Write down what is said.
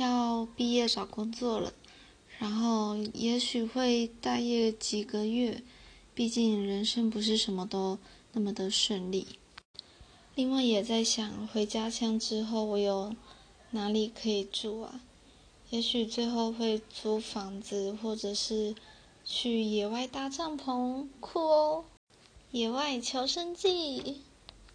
要毕业找工作了然后也许会待业几个月毕竟人生不是什么都那么的顺利。另外也在想回家乡之后我有哪里可以住啊？也许最后会租房子或者是去野外搭帐篷酷哦！野外求生记。